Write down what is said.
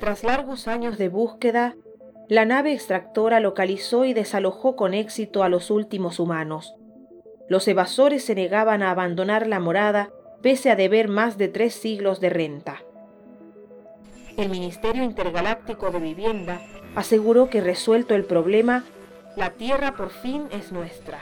Tras largos años de búsqueda, la nave extractora localizó y desalojó con éxito a los últimos humanos. Los evasores se negaban a abandonar la morada pese a deber más de tres siglos de renta. El Ministerio Intergaláctico de Vivienda aseguró que resuelto el problema, la Tierra por fin es nuestra.